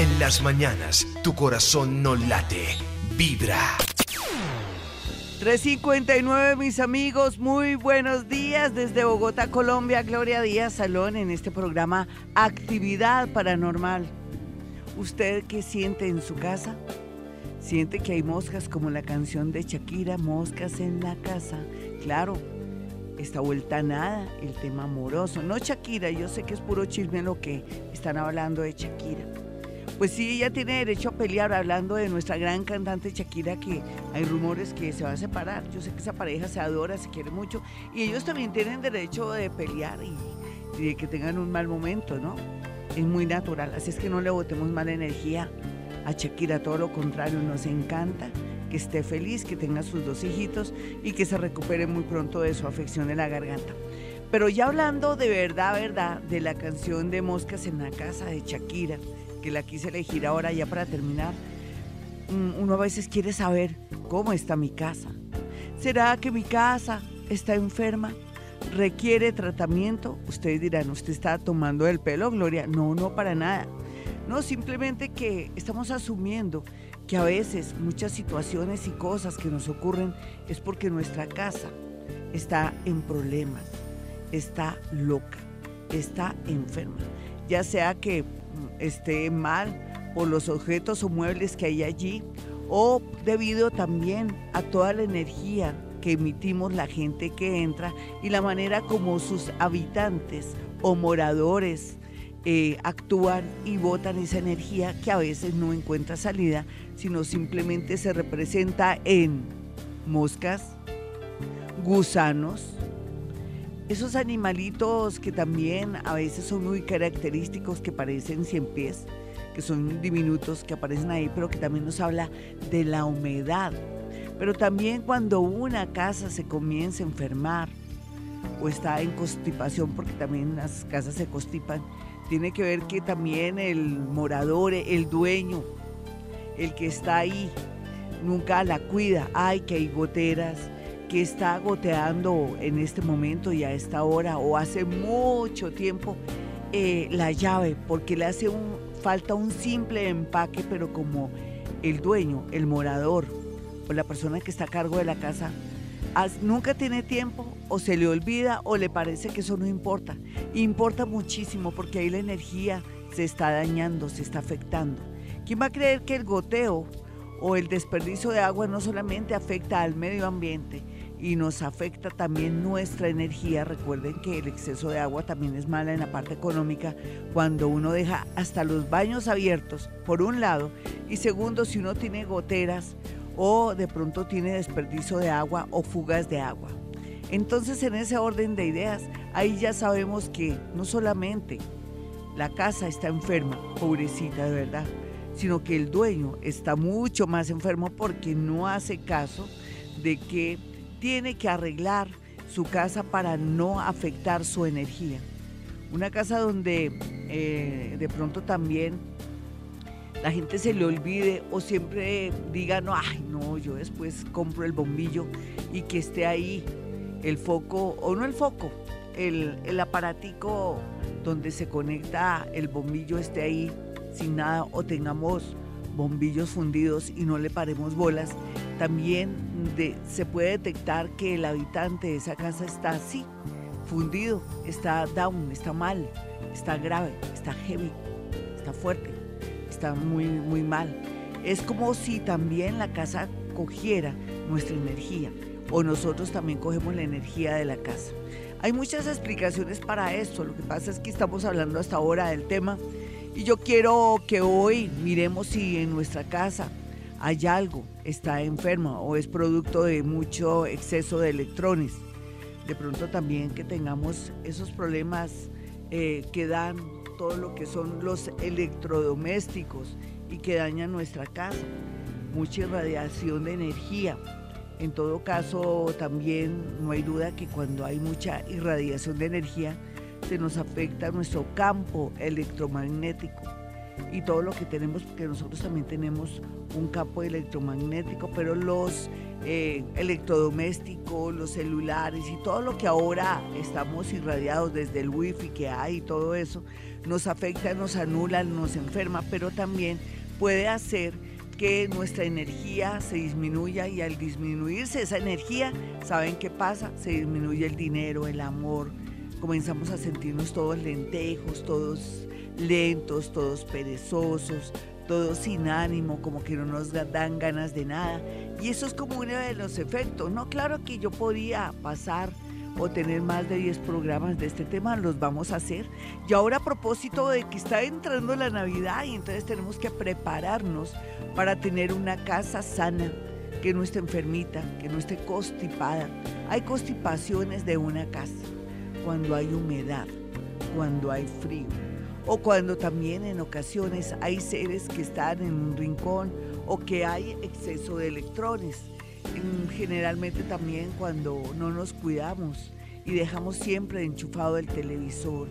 En las mañanas, tu corazón no late, vibra. 359, mis amigos, muy buenos días desde Bogotá, Colombia. Gloria Díaz Salón en este programa Actividad Paranormal. ¿Usted qué siente en su casa? ¿Siente que hay moscas como la canción de Shakira, Moscas en la casa? Claro, esta vuelta a nada, el tema amoroso. No Shakira, yo sé que es puro chisme lo que están hablando de Shakira pues sí, ella tiene derecho a pelear hablando de nuestra gran cantante Shakira, que hay rumores que se va a separar. Yo sé que esa pareja se adora, se quiere mucho, y ellos también tienen derecho de pelear y, de que tengan un mal momento, ¿no? Es muy natural, así es que no le botemos mala energía a Shakira, todo lo contrario, nos encanta que esté feliz, que tenga sus dos hijitos y que se recupere muy pronto de su afección de la garganta. Pero ya hablando de verdad, verdad, de la canción de Moscas en la casa de Shakira, que la quise elegir ahora ya para terminar, mm, uno a veces quiere saber cómo está mi casa. ¿Será que mi casa está enferma? ¿Requiere tratamiento? Ustedes dirán, ¿usted está tomando el pelo, Gloria? No, no para nada. No, simplemente que estamos asumiendo que a veces muchas situaciones y cosas que nos ocurren es porque nuestra casa está en problemas, está loca, está enferma. Ya sea que esté mal por los objetos o muebles que hay allí o debido también a toda la energía que emitimos la gente que entra y la manera como sus habitantes o moradores eh, actúan y botan esa energía que a veces no encuentra salida, sino simplemente se representa en moscas, gusanos, esos animalitos que también a veces son muy característicos, que parecen cien pies, que son diminutos, que aparecen ahí, pero que también nos habla de la humedad. Pero también cuando una casa se comienza a enfermar o está en constipación, porque también las casas se constipan, tiene que ver que también el morador, el dueño, el que está ahí, nunca la cuida. Ay, que hay goteras, que está goteando en este momento y a esta hora o hace mucho tiempo eh, la llave porque le hace un, falta un simple empaque, pero como el dueño, el morador o la persona que está a cargo de la casa nunca tiene tiempo o se le olvida o le parece que eso no importa. Importa muchísimo porque ahí la energía se está dañando, se está afectando. ¿Quién va a creer que el goteo o el desperdicio de agua no solamente afecta al medio ambiente, y nos afecta también nuestra energía. Recuerden que el exceso de agua también es mala en la parte económica cuando uno deja hasta los baños abiertos, por un lado, y segundo, si uno tiene goteras o de pronto tiene desperdicio de agua o fugas de agua. Entonces en ese orden de ideas, ahí ya sabemos que no solamente la casa está enferma, pobrecita de verdad, sino que el dueño está mucho más enfermo porque no hace caso de que tiene que arreglar su casa para no afectar su energía. Una casa donde eh, de pronto también la gente se le olvide o siempre diga, no, ay, no, yo después compro el bombillo y que esté ahí el foco, o no el foco, el, el aparatico donde se conecta el bombillo esté ahí sin nada o tengamos bombillos fundidos y no le paremos bolas también se puede detectar que el habitante de esa casa está así, fundido, está down, está mal, está grave, está heavy, está fuerte, está muy, muy mal. Es como si también la casa cogiera nuestra energía o nosotros también cogemos la energía de la casa. Hay muchas explicaciones para esto, lo que pasa es que estamos hablando hasta ahora del tema y yo quiero que hoy miremos si en nuestra casa hay algo, está enferma o es producto de mucho exceso de electrones. De pronto también que tengamos esos problemas eh, que dan todo lo que son los electrodomésticos y que dañan nuestra casa. Mucha irradiación de energía. En todo caso, también no hay duda que cuando hay mucha irradiación de energía, se nos afecta nuestro campo electromagnético y todo lo que tenemos, porque nosotros también tenemos un campo electromagnético, pero los eh, electrodomésticos, los celulares y todo lo que ahora estamos irradiados desde el wifi que hay y todo eso, nos afecta, nos anula, nos enferma, pero también puede hacer que nuestra energía se disminuya y al disminuirse esa energía, ¿saben qué pasa? Se disminuye el dinero, el amor, comenzamos a sentirnos todos lentejos, todos lentos, todos perezosos, todos sin ánimo, como que no nos dan ganas de nada. Y eso es como uno de los efectos. No, claro que yo podía pasar o tener más de 10 programas de este tema, los vamos a hacer. Y ahora a propósito de que está entrando la Navidad y entonces tenemos que prepararnos para tener una casa sana, que no esté enfermita, que no esté constipada. Hay constipaciones de una casa cuando hay humedad, cuando hay frío o cuando también en ocasiones hay seres que están en un rincón o que hay exceso de electrones. Generalmente también cuando no nos cuidamos y dejamos siempre enchufado el televisor,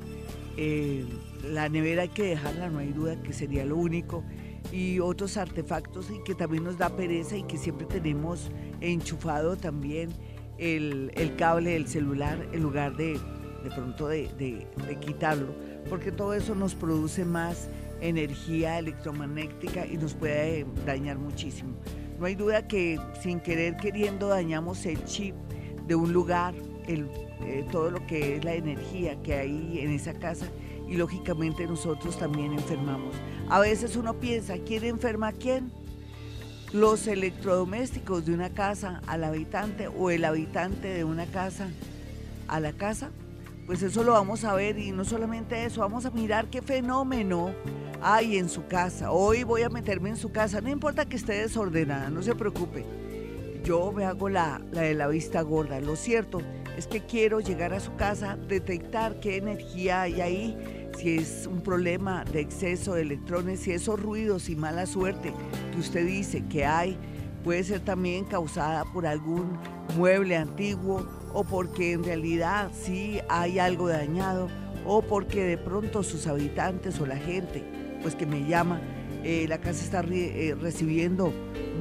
eh, la nevera hay que dejarla, no hay duda que sería lo único, y otros artefactos y que también nos da pereza y que siempre tenemos enchufado también el, cable del celular en lugar de de pronto de quitarlo porque todo eso nos produce más energía electromagnética y nos puede dañar muchísimo. No hay duda que sin querer queriendo dañamos el chip de un lugar, el, eh, todo lo que es la energía que hay en esa casa y lógicamente nosotros también enfermamos. A veces uno piensa, ¿quién enferma a quién? Los electrodomésticos de una casa al habitante o el habitante de una casa a la casa pues eso lo vamos a ver y no solamente eso, vamos a mirar qué fenómeno hay en su casa. Hoy voy a meterme en su casa, no importa que esté desordenada, no se preocupe. Yo me hago la, la de la vista gorda. Lo cierto es que quiero llegar a su casa, detectar qué energía hay ahí, si es un problema de exceso de electrones, si esos ruidos y mala suerte que usted dice que hay, puede ser también causada por algún mueble antiguo o porque en realidad sí hay algo dañado o porque de pronto sus habitantes o la gente pues que me llama, eh, la casa está eh, recibiendo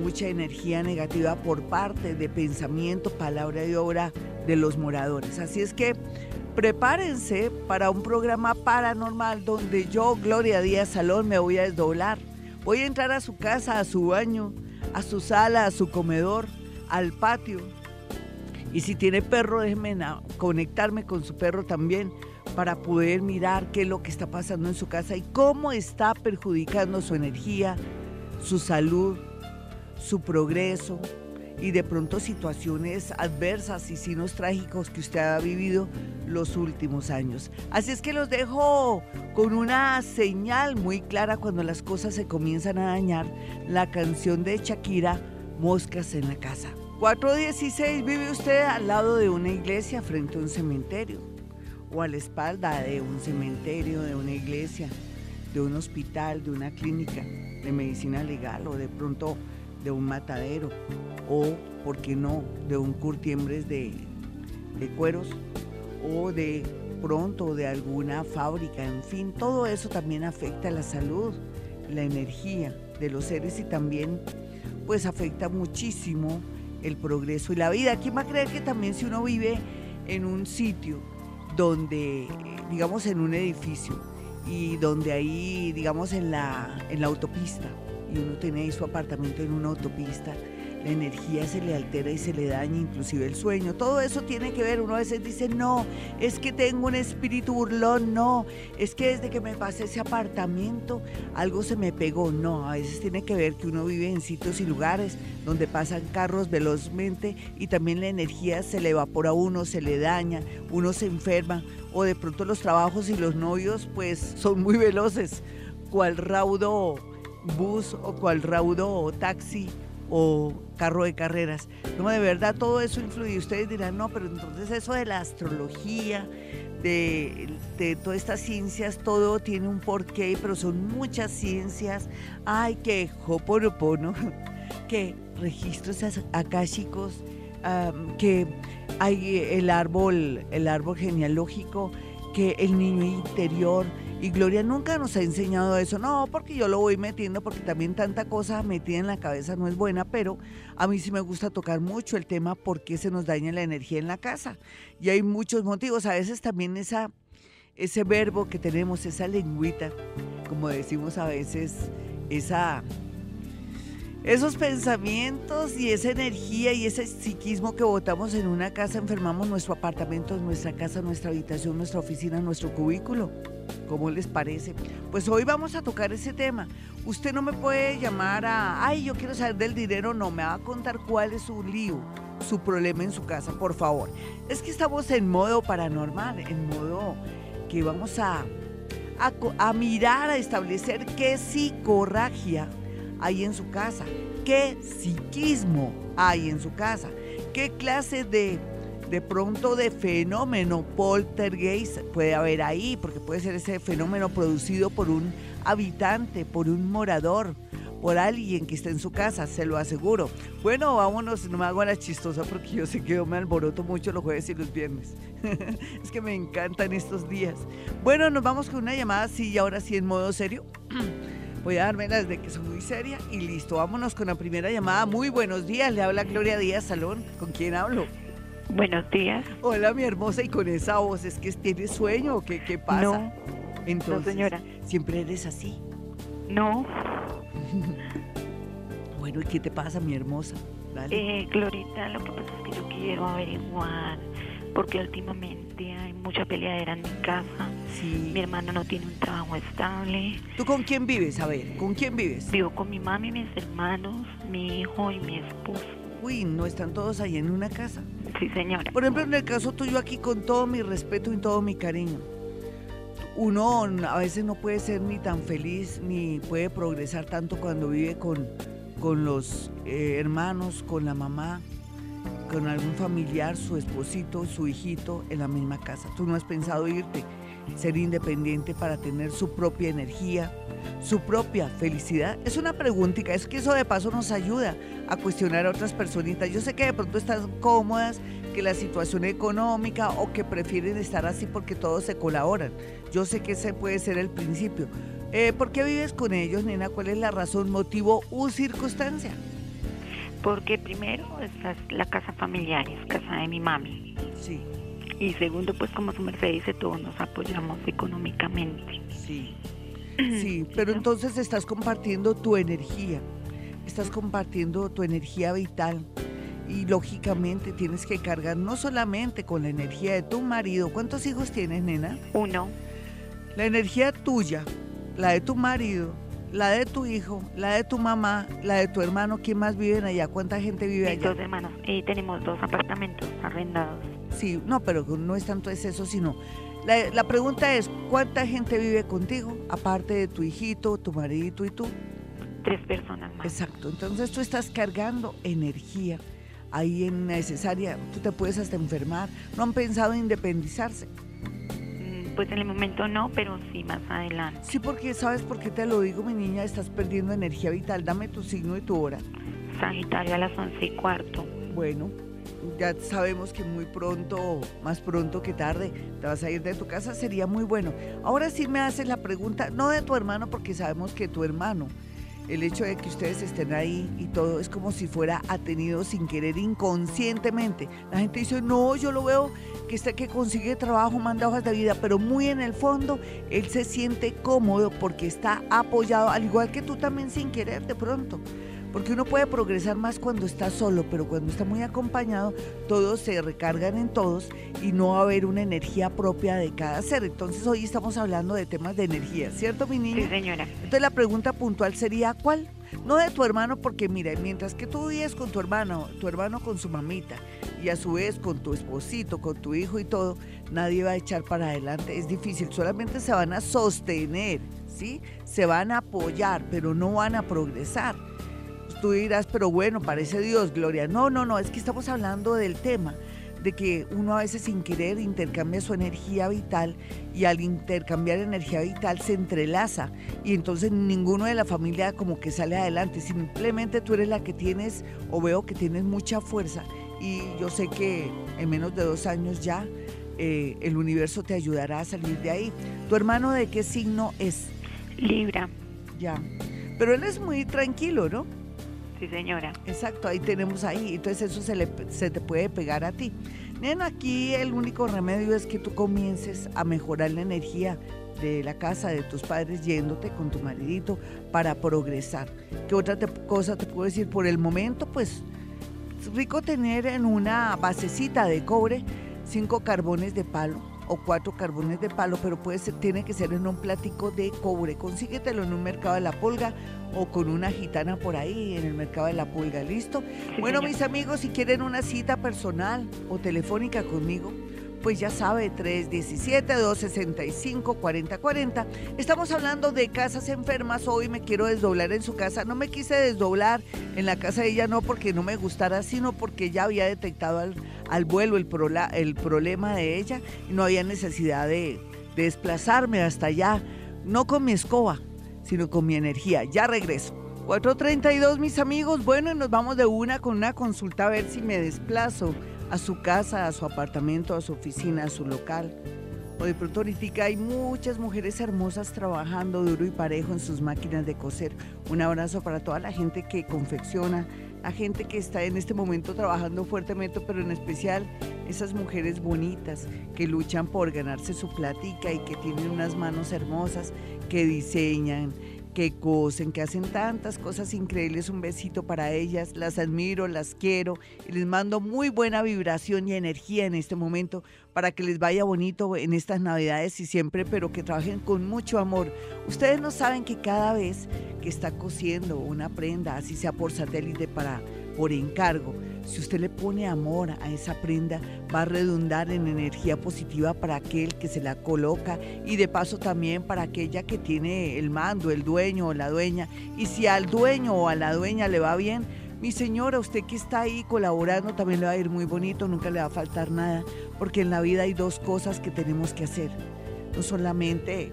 mucha energía negativa por parte de pensamiento, palabra y obra de los moradores. Así es que prepárense para un programa paranormal donde yo, Gloria Díaz Salón, me voy a desdoblar. Voy a entrar a su casa, a su baño, a su sala, a su comedor, al patio, y si tiene perro, déjeme conectarme con su perro también para poder mirar qué es lo que está pasando en su casa y cómo está perjudicando su energía, su salud, su progreso y de pronto situaciones adversas y signos trágicos que usted ha vivido los últimos años. Así es que los dejo con una señal muy clara cuando las cosas se comienzan a dañar, la canción de Shakira, Moscas en la casa. 416 vive usted al lado de una iglesia frente a un cementerio o a la espalda de un cementerio, de una iglesia, de un hospital, de una clínica de medicina legal o de pronto de un matadero o, ¿por qué no?, de un curtiembres de, de cueros o de pronto de alguna fábrica, en fin, todo eso también afecta la salud, la energía de los seres y también pues afecta muchísimo el progreso y la vida. ¿Quién va a creer que también si uno vive en un sitio donde, digamos, en un edificio y donde ahí, digamos, en la, en la autopista, y uno tiene ahí su apartamento en una autopista, la energía se le altera y se le daña inclusive el sueño. Todo eso tiene que ver, uno a veces dice, no, es que tengo un espíritu burlón, no, es que desde que me pasé ese apartamento algo se me pegó, no, a veces tiene que ver que uno vive en sitios y lugares donde pasan carros velozmente y también la energía se le evapora a uno, se le daña, uno se enferma o de pronto los trabajos y los novios pues son muy veloces, cual raudo bus o cual raudo taxi o carro de carreras. No, de verdad todo eso influye. Ustedes dirán, no, pero entonces eso de la astrología, de, de, todas estas ciencias, todo tiene un porqué, pero son muchas ciencias. Ay, que Hoponopono, que registros akáshicos, um, que hay el árbol, el árbol genealógico, que el niño interior, Y Gloria nunca nos ha enseñado eso. No, porque yo lo voy metiendo, porque también tanta cosa metida en la cabeza no es buena, pero a mí sí me gusta tocar mucho el tema por qué se nos daña la energía en la casa. Y hay muchos motivos. A veces también esa, ese verbo que tenemos, esa lengüita, como decimos a veces, esa esos pensamientos y esa energía y ese psiquismo que botamos en una casa, enfermamos nuestro apartamento, nuestra casa, nuestra habitación, nuestra oficina, nuestro cubículo. ¿Cómo les parece? Pues hoy vamos a tocar ese tema. Usted no me puede llamar a, ay, yo quiero saber del dinero, no, me va a contar cuál es su lío, su problema en su casa, por favor. Es que estamos en modo paranormal, en modo que vamos a, a, mirar, a establecer qué psicorragia hay en su casa, qué psiquismo hay en su casa, qué clase de de pronto de fenómeno poltergeist puede haber ahí, porque puede ser ese fenómeno producido por un habitante, por un morador, por alguien que está en su casa, se lo aseguro. Bueno, vámonos, no me hago la chistosa porque yo sé que yo me alboroto mucho los jueves y los viernes. es que me encantan estos días. Bueno, nos vamos con una llamada así y ahora sí en modo serio. Voy a darme las de que soy muy seria y listo. Vámonos con la primera llamada. Muy buenos días. Le habla Gloria Díaz Salón. ¿Con quién hablo? Buenos días. Hola, mi hermosa. Y con esa voz, ¿es que tienes sueño o qué, qué pasa? No. Entonces, no, señora. ¿Siempre eres así? No. bueno, ¿y qué te pasa, mi hermosa? Dale. Eh, Glorita, lo que pasa es que yo quiero averiguar, porque últimamente hay mucha peleadera en mi casa. Sí. Mi hermano no tiene un trabajo estable. ¿Tú con quién vives? A ver, ¿con quién vives? Vivo con mi mami, mis hermanos, mi hijo y mi esposo. Uy, ¿no están todos ahí en una casa? Sí, señora. Por ejemplo, en el caso tuyo aquí, con todo mi respeto y todo mi cariño, uno a veces no puede ser ni tan feliz ni puede progresar tanto cuando vive con, con los eh, hermanos, con la mamá, con algún familiar, su esposito, su hijito en la misma casa. Tú no has pensado irte, ser independiente para tener su propia energía, su propia felicidad? Es una preguntita, es que eso de paso nos ayuda a cuestionar a otras personitas. Yo sé que de pronto están cómodas, que la situación económica o que prefieren estar así porque todos se colaboran. Yo sé que ese puede ser el principio. Eh, ¿Por qué vives con ellos, nena? ¿Cuál es la razón, motivo u circunstancia? Porque primero esta es la casa familiar, es casa de mi mami. Sí. Y segundo, pues como su merced dice, todos nos apoyamos económicamente. Sí. Sí, pero entonces estás compartiendo tu energía, estás compartiendo tu energía vital y lógicamente tienes que cargar no solamente con la energía de tu marido. ¿Cuántos hijos tienes, nena? Uno. La energía tuya, la de tu marido, la de tu hijo, la de tu mamá, la de tu hermano. ¿Quién más vive allá? ¿Cuánta gente vive allá? dos hermanos. Y tenemos dos apartamentos arrendados. Sí, no, pero no es tanto es eso, sino la, la pregunta es, ¿cuánta gente vive contigo, aparte de tu hijito, tu maridito y tú? Tres personas más. Exacto, entonces tú estás cargando energía ahí en necesaria, tú te puedes hasta enfermar. ¿No han pensado en independizarse? Pues en el momento no, pero sí más adelante. Sí, porque sabes por qué te lo digo, mi niña, estás perdiendo energía vital. Dame tu signo y tu hora. Sagitario a las once y cuarto. Bueno, ya sabemos que muy pronto, más pronto que tarde, te vas a ir de tu casa, sería muy bueno. Ahora sí me haces la pregunta, no de tu hermano, porque sabemos que tu hermano, el hecho de que ustedes estén ahí y todo es como si fuera atenido sin querer inconscientemente. La gente dice, no, yo lo veo que está que consigue trabajo, manda hojas de vida, pero muy en el fondo él se siente cómodo porque está apoyado, al igual que tú también sin querer de pronto. Porque uno puede progresar más cuando está solo, pero cuando está muy acompañado, todos se recargan en todos y no va a haber una energía propia de cada ser. Entonces hoy estamos hablando de temas de energía, ¿cierto, mi niña? Sí, señora. Entonces la pregunta puntual sería, ¿cuál? No de tu hermano, porque mira, mientras que tú vives con tu hermano, tu hermano con su mamita, y a su vez con tu esposito, con tu hijo y todo, nadie va a echar para adelante. Es difícil, solamente se van a sostener, ¿sí? Se van a apoyar, pero no van a progresar. Tú dirás, pero bueno, parece Dios, Gloria. No, no, no, es que estamos hablando del tema de que uno a veces sin querer intercambia su energía vital y al intercambiar energía vital se entrelaza y entonces ninguno de la familia como que sale adelante, simplemente tú eres la que tienes o veo que tienes mucha fuerza y yo sé que en menos de dos años ya eh, el universo te ayudará a salir de ahí. ¿Tu hermano de qué signo es? Libra. Ya. Pero él es muy tranquilo, ¿no? Sí, señora. Exacto, ahí tenemos ahí. Entonces eso se, le, se te puede pegar a ti. Nena, aquí el único remedio es que tú comiences a mejorar la energía de la casa de tus padres yéndote con tu maridito para progresar. ¿Qué otra cosa te puedo decir? Por el momento, pues es rico tener en una basecita de cobre cinco carbones de palo o cuatro carbones de palo, pero puede ser, tiene que ser en un plático de cobre. Consíguetelo en un mercado de la pulga o con una gitana por ahí en el mercado de la pulga. ¿Listo? bueno, mis amigos, si quieren una cita personal o telefónica conmigo, pues ya sabe, 317-265-4040. Estamos hablando de casas enfermas. Hoy me quiero desdoblar en su casa. No me quise desdoblar en la casa de ella, no porque no me gustara, sino porque ya había detectado al, al vuelo el, el problema de ella y no había necesidad de, de desplazarme hasta allá. No con mi escoba, sino con mi energía. Ya regreso. 432, mis amigos. Bueno, y nos vamos de una con una consulta a ver si me desplazo a su casa, a su apartamento, a su oficina, a su local. O de pronto ahorita hay muchas mujeres hermosas trabajando duro y parejo en sus máquinas de coser. Un abrazo para toda la gente que confecciona, la gente que está en este momento trabajando fuertemente, pero en especial esas mujeres bonitas que luchan por ganarse su platica y que tienen unas manos hermosas, que diseñan, que cosen, que hacen tantas cosas increíbles. Un besito para ellas, las admiro, las quiero y les mando muy buena vibración y energía en este momento para que les vaya bonito en estas navidades y siempre, pero que trabajen con mucho amor. Ustedes no saben que cada vez que está cosiendo una prenda, así sea por satélite para por encargo, si usted le pone amor a esa prenda, va a redundar en energía positiva para aquel que se la coloca y de paso también para aquella que tiene el mando, el dueño o la dueña. Y si al dueño o a la dueña le va bien, mi señora, usted que está ahí colaborando también le va a ir muy bonito, nunca le va a faltar nada, porque en la vida hay dos cosas que tenemos que hacer. No solamente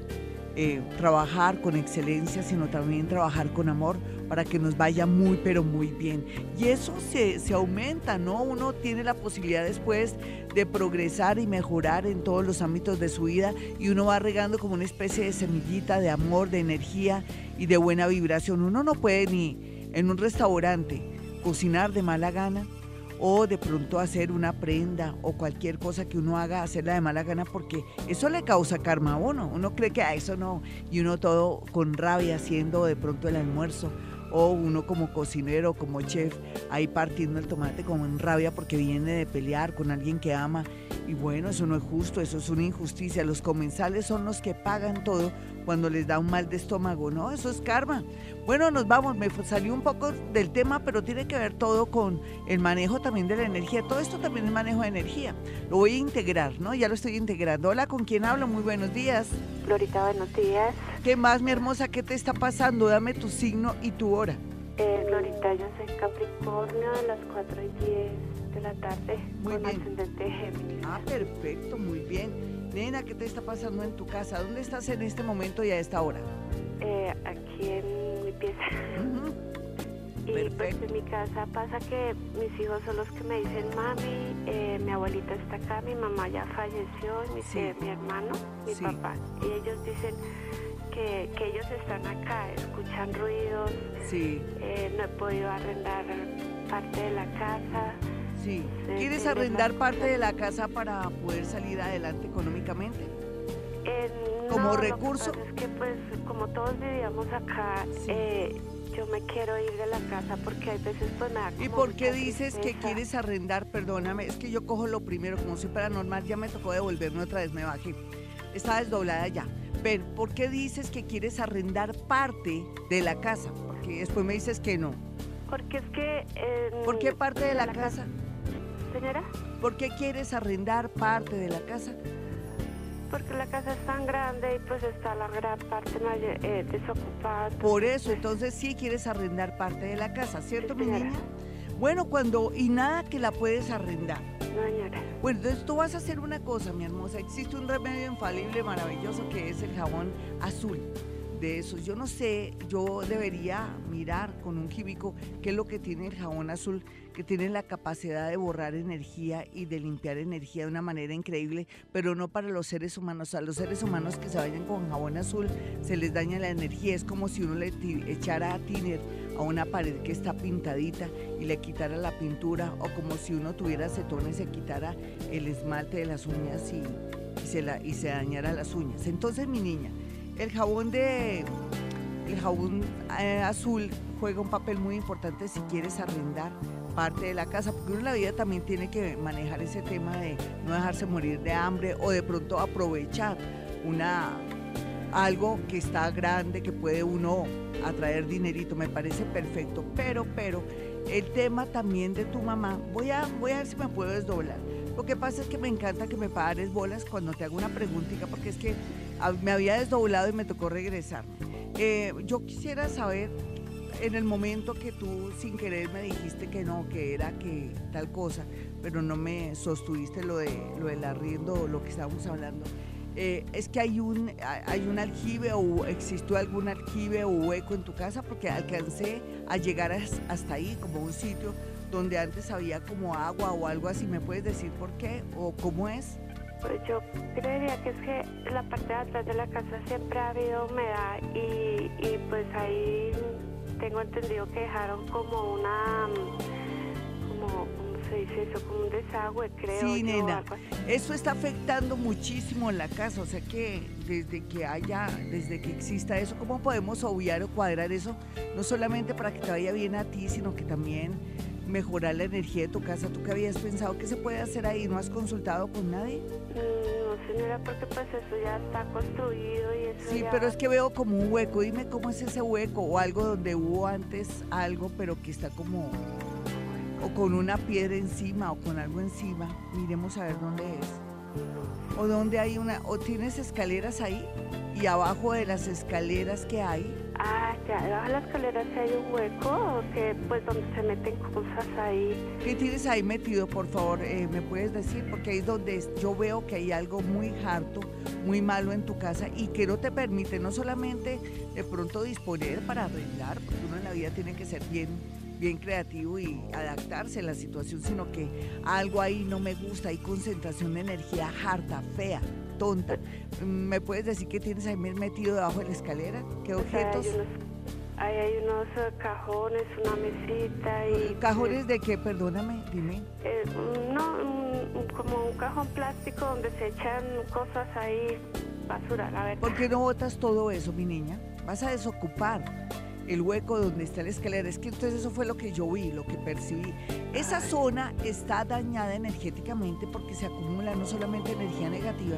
eh, trabajar con excelencia, sino también trabajar con amor para que nos vaya muy, pero muy bien. Y eso se, se aumenta, ¿no? Uno tiene la posibilidad después de progresar y mejorar en todos los ámbitos de su vida y uno va regando como una especie de semillita de amor, de energía y de buena vibración. Uno no puede ni en un restaurante cocinar de mala gana o de pronto hacer una prenda o cualquier cosa que uno haga, hacerla de mala gana, porque eso le causa karma a uno. Uno cree que a eso no, y uno todo con rabia haciendo de pronto el almuerzo, o uno como cocinero, como chef, ahí partiendo el tomate como en rabia porque viene de pelear con alguien que ama. Y bueno, eso no es justo, eso es una injusticia. Los comensales son los que pagan todo cuando les da un mal de estómago, ¿no? Eso es karma. Bueno, nos vamos, me salió un poco del tema, pero tiene que ver todo con el manejo también de la energía. Todo esto también es manejo de energía. Lo voy a integrar, ¿no? Ya lo estoy integrando. Hola, ¿con quién hablo? Muy buenos días. Florita, buenos días. ¿Qué más, mi hermosa? ¿Qué te está pasando? Dame tu signo y tu hora. Eh, Florita, yo soy Capricornio a las 4 y 10 de la tarde muy con bien. ascendente Géminis. Ah, perfecto, muy bien. Nena, ¿qué te está pasando en tu casa? ¿Dónde estás en este momento y a esta hora? Eh, aquí en mi pieza. Y pues en mi casa pasa que mis hijos son los que me dicen, mami, eh, mi abuelita está acá, mi mamá ya falleció, mi, Sí. eh, mi hermano, mi Sí. papá. Y ellos dicen que, que ellos están acá, escuchan ruidos, Sí, eh, no he podido arrendar parte de la casa. Sí. ¿Quieres arrendar parte de la casa para poder salir adelante económicamente? Eh, ¿Como no, lo que recurso? pasa es que pues como todos vivíamos acá, Sí. eh, yo me quiero ir de la casa porque hay veces pues me da ¿Y por qué dices que quieres arrendar? Perdóname, es que yo cojo lo primero, como soy paranormal, ya me tocó devolverme otra vez, me bajé. Está desdoblada ya. Ven, ¿por qué dices que quieres arrendar parte de la casa? Porque después me dices que no. Porque es que... eh, ¿Por qué parte de la casa? casa? Señora, ¿Por qué quieres arrendar parte de la casa? porque la casa es tan grande y pues está la gran parte mayor- eh, desocupada. Por eso, entonces sí quieres arrendar parte de la casa, ¿cierto, Sí, mi niña? Bueno, cuando y nada que la puedes arrendar. No, señora. Bueno, entonces tú vas a hacer una cosa, mi hermosa. Existe un remedio infalible maravilloso que es el jabón azul. de esos. Yo no sé, yo debería mirar con un químico qué es lo que tiene el jabón azul, que tiene la capacidad de borrar energía y de limpiar energía de una manera increíble, pero no para los seres humanos. A los seres humanos que se vayan con jabón azul se les daña la energía. Es como si uno le echara a tiner a una pared que está pintadita y le quitara la pintura, o como si uno tuviera acetona y se quitara el esmalte de las uñas y, se, la, y se dañara las uñas. Entonces, mi niña, el jabón de el jabón eh, azul juega un papel muy importante si quieres arrendar parte de la casa, porque uno en la vida también tiene que manejar ese tema de no dejarse morir de hambre o de pronto aprovechar una algo que está grande, que puede uno atraer dinerito, me parece perfecto, pero, pero, el tema también de tu mamá, voy a, voy a ver si me puedo desdoblar. Lo que pasa es que me encanta que me pares bolas cuando te hago una preguntita, porque es que me había desdoblado y me tocó regresar. Eh, yo quisiera saber, en el momento que tú sin querer me dijiste que no, que era que tal cosa, pero no me sostuviste lo, de, lo del arriendo lo que estábamos hablando. Eh, es que hay un, hay un aljibe o existió algún aljibe o hueco en tu casa porque alcancé a llegar hasta ahí como un sitio donde antes había como agua o algo así. ¿Me puedes decir por qué o cómo es? Pues yo creería que es que la parte de atrás de la casa siempre ha habido humedad y, y pues ahí tengo entendido que dejaron como una como se dice eso? Como un desagüe, creo. Sí, nena. Eso está afectando muchísimo la casa. O sea que desde que haya, desde que exista eso, ¿cómo podemos obviar o cuadrar eso? No solamente para que te vaya bien a ti, sino que también mejorar la energía de tu casa. ¿Tú qué habías pensado que se puede hacer ahí? ¿No has consultado con nadie? Mm, no, señora, porque pues eso ya está construido y eso Sí, pero es que veo como un hueco. Dime cómo es ese hueco o algo donde hubo antes algo, pero que está como o con una piedra encima o con algo encima. Miremos a ver dónde es. O dónde hay una, o tienes escaleras ahí y abajo de las escaleras que hay. Ah, ya, debajo de las escaleras hay un hueco que pues donde se meten cosas ahí. ¿Qué tienes ahí metido, por favor? Eh, ¿Me puedes decir? Porque ahí es donde yo veo que hay algo muy harto, muy malo en tu casa y que no te permite no solamente de pronto disponer para arreglar, porque uno en la vida tiene que ser bien bien creativo y adaptarse a la situación, sino que algo ahí no me gusta, hay concentración de energía harta, fea, tonta. ¿Me puedes decir qué tienes ahí metido debajo de la escalera? ¿Qué objetos? Ahí hay unos eh, cajones, una mesita y... ¿Cajones de qué? Perdóname, dime. Eh, no, como un cajón plástico donde se echan cosas ahí, basura, la verdad. ¿Por qué no botas todo eso, mi niña? Vas a desocupar el hueco donde está la escalera. Es que entonces eso fue lo que yo vi, lo que percibí. Esa zona está dañada energéticamente porque se acumula no solamente energía negativa,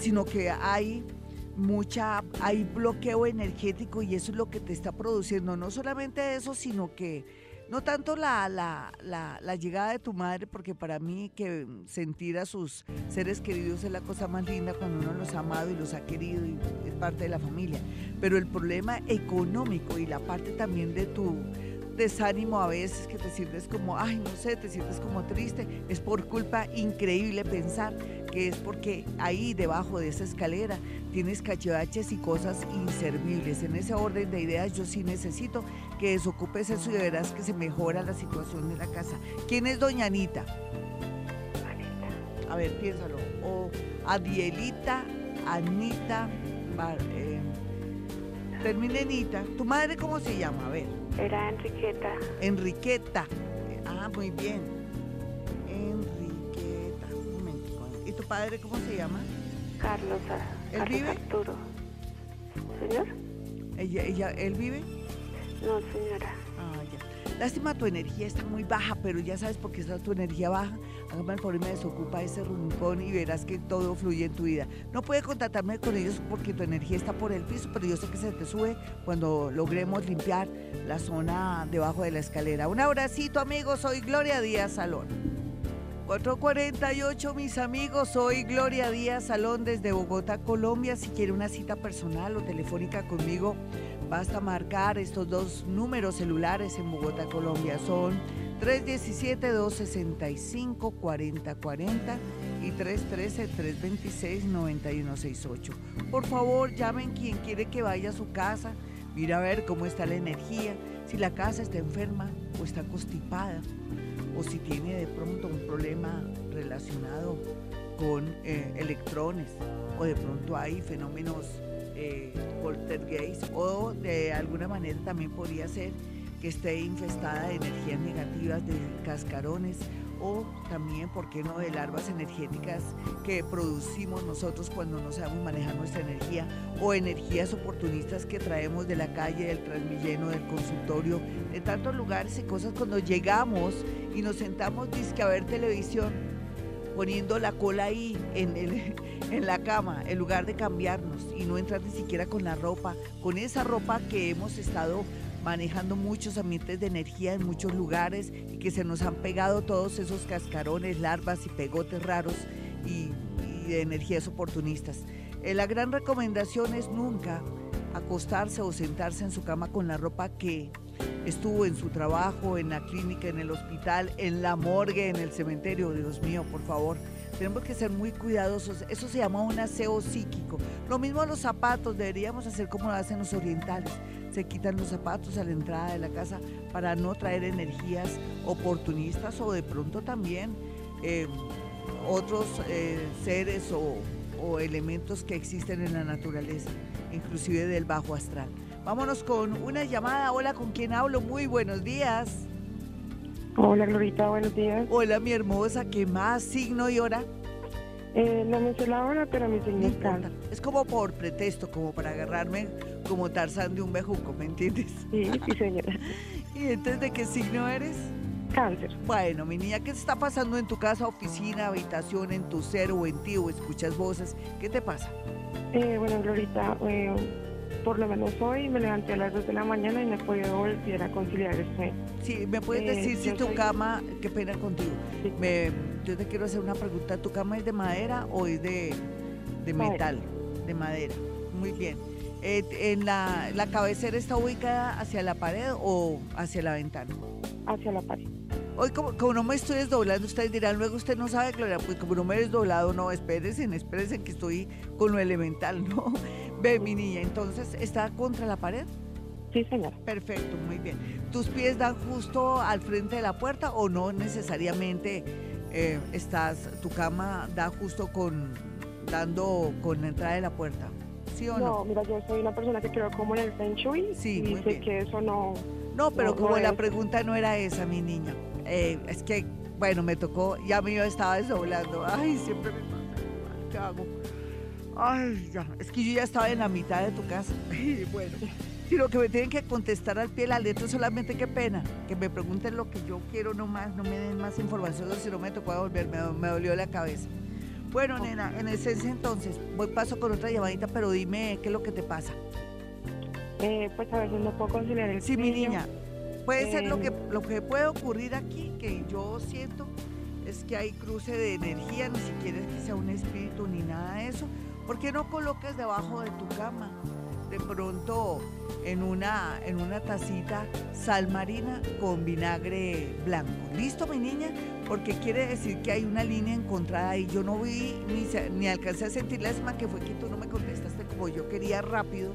sino que hay mucha, hay bloqueo energético y eso es lo que te está produciendo. No solamente eso, sino que no tanto la, la, la, llegada de tu madre, porque para mí que sentir a sus seres queridos es la cosa más linda cuando uno los ha amado y los ha querido y es parte de la familia. Pero el problema económico y la parte también de tu desánimo a veces que te sientes como, ay, no sé, te sientes como triste, es por culpa increíble pensar que es porque ahí debajo de esa escalera tienes cachivaches y cosas inservibles. En ese orden de ideas yo sí necesito que desocupes eso y verás que se mejora la situación de la casa. ¿Quién es doña Anita? A ver, piénsalo. O Adielita, Anita, eh, termine Anita. ¿Tu madre cómo se llama? A ver. Era Enriqueta. Enriqueta. Ah, muy bien. Enriqueta. Un momento. ¿Y tu padre cómo se llama? Carlos. ¿Él vive? Arturo. ¿Señor? ¿Ella, ella, ¿Él vive? No, señora. Ah, ya. Lástima, tu energía está muy baja, pero ya sabes por qué está tu energía baja. Hágame el me desocupa ese rincón y verás que todo fluye en tu vida. No puedes contactarme con ellos porque tu energía está por el piso, pero yo sé que se te sube cuando logremos limpiar la zona debajo de la escalera. Un abracito, amigos. Soy Gloria Díaz Salón. 448, mis amigos, soy Gloria Díaz Salón desde Bogotá, Colombia. Si quiere una cita personal o telefónica conmigo, basta marcar estos dos números celulares en Bogotá, Colombia. Son 317-265-4040 y 313-326-9168. Por favor, llamen quien quiere que vaya a su casa, mira a ver cómo está la energía, si la casa está enferma o está constipada, o si tiene de pronto un problema relacionado con eh, electrones, o de pronto hay fenómenos eh, poltergeist, o de alguna manera también podría ser que esté infestada de energías negativas, de cascarones o también, ¿por qué no?, de larvas energéticas que producimos nosotros cuando no sabemos manejar nuestra energía o energías oportunistas que traemos de la calle, del transmilleno, del consultorio, de tantos lugares y cosas cuando llegamos y nos sentamos disque a ver televisión poniendo la cola ahí en, en la cama, en lugar de cambiarnos y no entrar ni siquiera con la ropa, con esa ropa que hemos estado manejando muchos ambientes de energía en muchos lugares y que se nos han pegado todos esos cascarones, larvas y pegotes raros y, energías oportunistas. Eh, la gran recomendación es nunca acostarse o sentarse en su cama con la ropa que estuvo en su trabajo, en la clínica, en el hospital, en la morgue, en el cementerio. Dios mío, por favor, tenemos que ser muy cuidadosos. Eso se llama un aseo psíquico. Lo mismo los zapatos, deberíamos hacer como lo hacen los orientales se quitan los zapatos a la entrada de la casa para no traer energías oportunistas o de pronto también em, otros eh, seres o, o elementos que existen en la naturaleza, inclusive del bajo astral. Vámonos con una llamada. Hola, ¿con quién hablo? Muy buenos días. Hola, Glorita, buenos días. Hola, mi hermosa. ¿Qué más? ¿Signo y hora? Eh, no me sé la hora, pero mi signo es como por pretexto, como para agarrarme como Tarzán de un bejuco, ¿me entiendes? Sí, sí, señora. ¿Y entonces de qué signo eres? Cáncer. Bueno, mi niña, ¿qué está pasando en tu casa, oficina, habitación, en tu ser o en ti o escuchas voces? ¿Qué te pasa? Eh, bueno, Glorita, eh, por lo menos hoy me levanté a las 2 de la mañana y no he podido volver a conciliar el sueño. Sí, ¿me puedes eh, decir si tu cama, qué pena contigo, me, yo te quiero hacer una pregunta, ¿tu cama es de madera o es de, de metal? De madera, muy bien. Eh, ¿En la, la cabecera está ubicada hacia la pared o hacia la ventana? Hacia la pared. Hoy como, no me estoy desdoblando, ustedes dirán, luego usted no sabe, Gloria, pues como no me he desdoblado, no, espérense, espérense que estoy con lo elemental, ¿no? Ve, mi niña, entonces, ¿está contra la pared? Sí, señora. Perfecto, muy bien. ¿Tus pies dan justo al frente de la puerta o no necesariamente eh, estás, tu cama da justo con, dando con la entrada de la puerta? ¿Sí o no? No, mira, yo soy una persona que creo como en el Feng Shui sí, y sé que eso no... No, pero como la pregunta no era esa, mi niña. Eh, es que, bueno, me tocó, ya me estaba desdoblando. Ay, siempre me pasa. ¿Qué hago? Ay, ya, es que yo ya estaba en la mitad de tu casa. bueno, si lo que me tienen que contestar al pie de la letra solamente qué pena, que me pregunten lo que yo quiero nomás, no me den más información, si no me tocó volver, me, me dolió la cabeza. Bueno, nena, en esencia entonces, voy paso con otra llamadita, pero dime qué es lo que te pasa. Eh, pues a veces no puedo conciliar el Sí, mi niña, Puede ser lo que, eh, lo que puede ocurrir aquí, que yo siento, es que hay cruce de energía, ni siquiera es que sea un espíritu ni nada de eso. ¿Por qué no coloques debajo de tu cama? De pronto en una, en una tacita sal marina con vinagre blanco. ¿Listo, mi niña? Porque quiere decir que hay una línea encontrada y yo no vi ni, ni alcancé a sentir la que fue que tú no me contestaste como yo quería rápido,